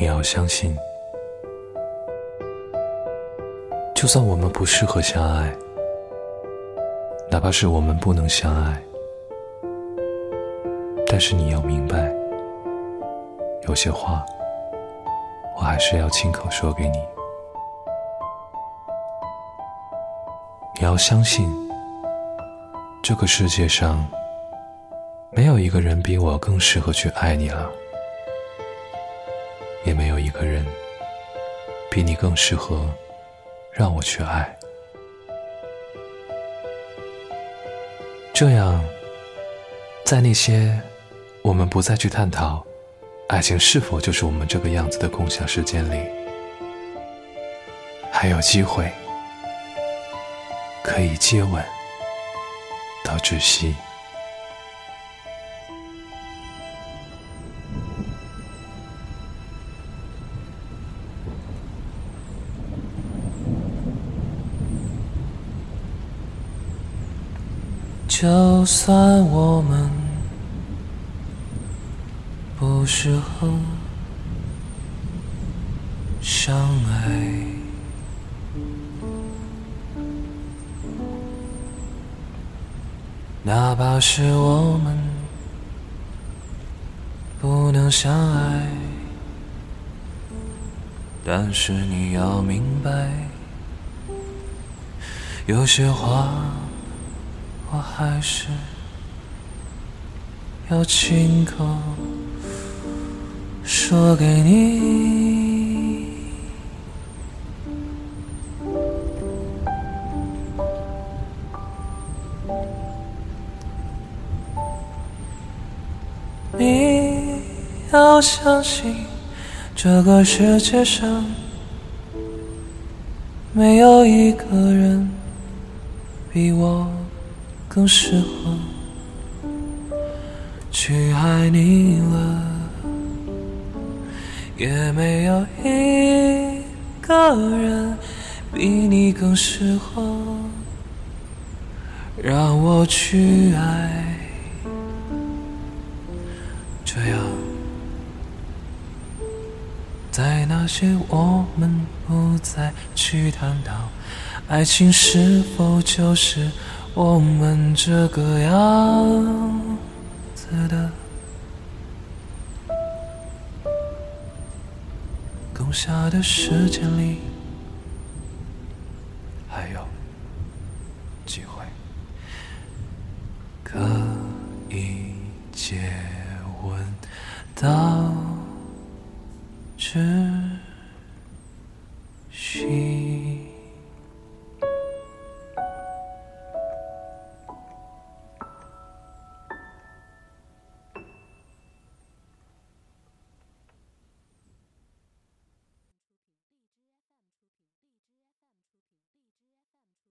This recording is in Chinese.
你要相信，就算我们不适合相爱，哪怕是我们不能相爱，但是你要明白，有些话，我还是要亲口说给你。你要相信，这个世界上没有一个人比我更适合去爱你了。也没有一个人比你更适合让我去爱。这样，在那些我们不再去探讨爱情是否就是我们这个样子的共享时间里，还有机会可以接吻到窒息。就算我们不适合相爱，哪怕是我们不能相爱，但是你要明白，有些话。我还是要亲口说给你。你要相信，这个世界上没有一个人比我。更适合去爱你了，也没有一个人比你更适合让我去爱。这样，在那些我们不再去探讨，爱情是否就是？我们这个样子的，等下的时间里还有机会可以接吻到窒息。